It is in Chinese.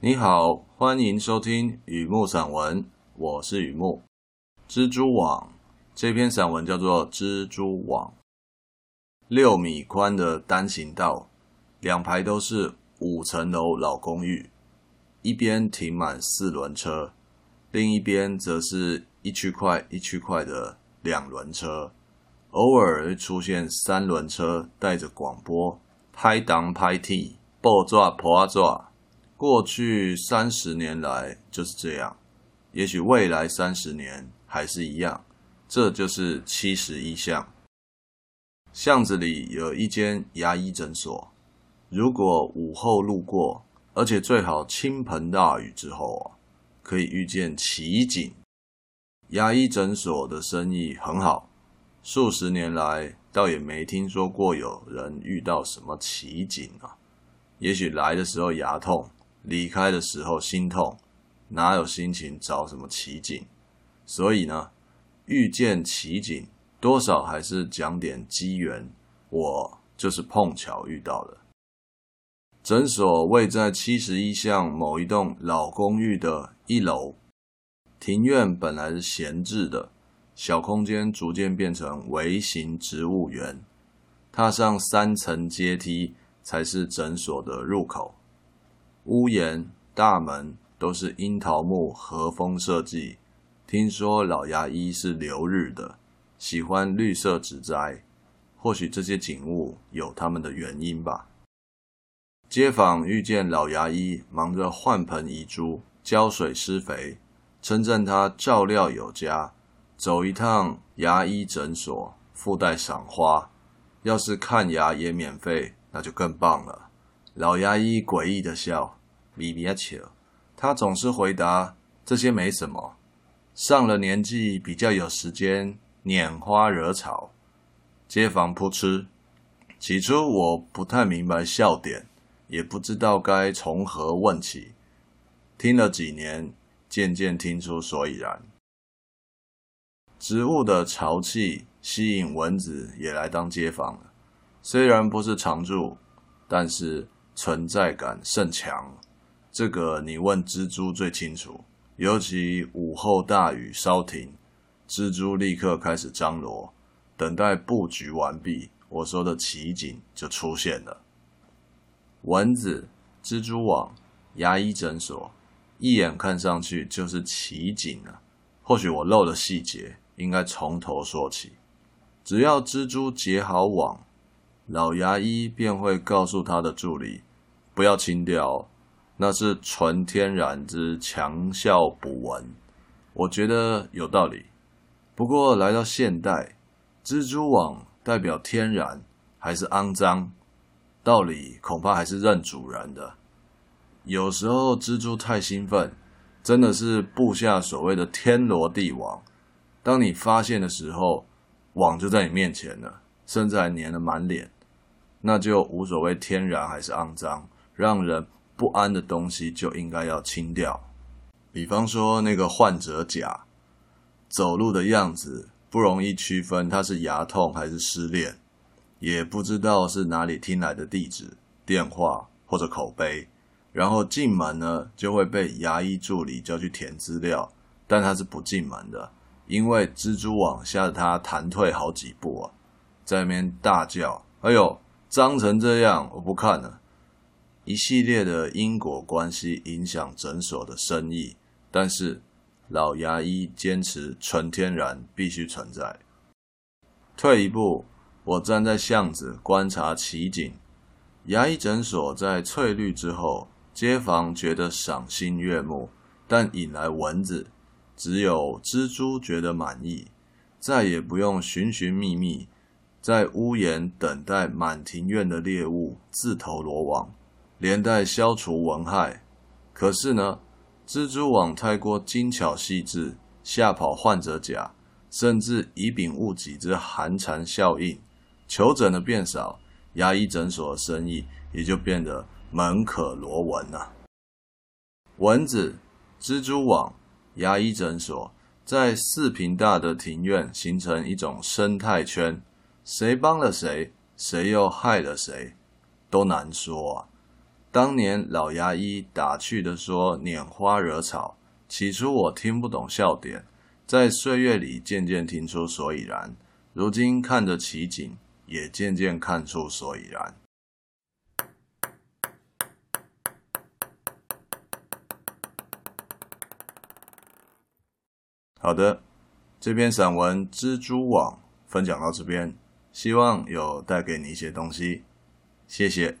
你好，欢迎收听雨木散文，我是雨木。蜘蛛网这篇散文叫做《蜘蛛网》，六米宽的单行道，两排都是五层楼老公寓，一边停满四轮车，另一边则是一区块一区块的两轮车，偶尔会出现三轮车带着广播，拍档拍替，报抓破抓。过去三十年来就是这样，也许未来三十年还是一样。这就是七十一巷。巷子里有一间牙医诊所，如果午后路过，而且最好倾盆大雨之后啊，可以遇见奇景。牙医诊所的生意很好，数十年来倒也没听说过有人遇到什么奇景啊。也许来的时候牙痛。离开的时候心痛，哪有心情找什么奇景？所以呢，遇见奇景，多少还是讲点机缘。我就是碰巧遇到的。诊所位在七十一巷某一栋老公寓的一楼，庭院本来是闲置的，小空间逐渐变成微型植物园。踏上三层阶梯，才是诊所的入口。屋檐、大门都是樱桃木和风设计。听说老牙医是留日的，喜欢绿色植栽，或许这些景物有他们的原因吧。街坊遇见老牙医忙着换盆移株、浇水施肥，称赞他照料有加。走一趟牙医诊所，附带赏花，要是看牙也免费，那就更棒了。老牙医诡异的笑。比比亚丘，他总是回答这些没什么。上了年纪，比较有时间拈花惹草。街坊扑哧。起初我不太明白笑点，也不知道该从何问起。听了几年，渐渐听出所以然。植物的潮气吸引蚊子也来当街坊了。虽然不是常住，但是存在感甚强。这个你问蜘蛛最清楚，尤其午后大雨稍停，蜘蛛立刻开始张罗，等待布局完毕，我说的奇景就出现了。蚊子、蜘蛛网、牙医诊所，一眼看上去就是奇景啊。或许我漏了细节，应该从头说起。只要蜘蛛结好网，老牙医便会告诉他的助理，不要清掉哦。那是纯天然之强效补蚊，我觉得有道理。不过来到现代，蜘蛛网代表天然还是肮脏？道理恐怕还是认主人的。有时候蜘蛛太兴奋，真的是布下所谓的天罗地网。当你发现的时候，网就在你面前了，甚至还粘了满脸，那就无所谓天然还是肮脏，让人。不安的东西就应该要清掉，比方说那个患者甲，走路的样子不容易区分他是牙痛还是失恋，也不知道是哪里听来的地址、电话或者口碑，然后进门呢就会被牙医助理叫去填资料，但他是不进门的，因为蜘蛛网吓得他弹退好几步啊，在那边大叫：“哎呦，脏成这样，我不看了。”一系列的因果关系影响诊所的生意，但是老牙医坚持纯天然必须存在。退一步，我站在巷子观察奇景。牙医诊所在翠绿之后，街坊觉得赏心悦目，但引来蚊子，只有蜘蛛觉得满意，再也不用寻寻觅觅，在屋檐等待满庭院的猎物自投罗网。连带消除蚊害，可是呢，蜘蛛网太过精巧细致，吓跑患者甲，甚至以丙戊己之寒蝉效应，求诊的变少，牙医诊所的生意也就变得门可罗蚊了。蚊子、蜘蛛网、牙医诊所在四坪大的庭院形成一种生态圈，谁帮了谁，谁又害了谁，都难说啊。当年老牙医打趣地说：“拈花惹草。”起初我听不懂笑点，在岁月里渐渐听出所以然。如今看着奇景，也渐渐看出所以然。好的，这篇散文《蜘蛛网》分享到这边，希望有带给你一些东西。谢谢。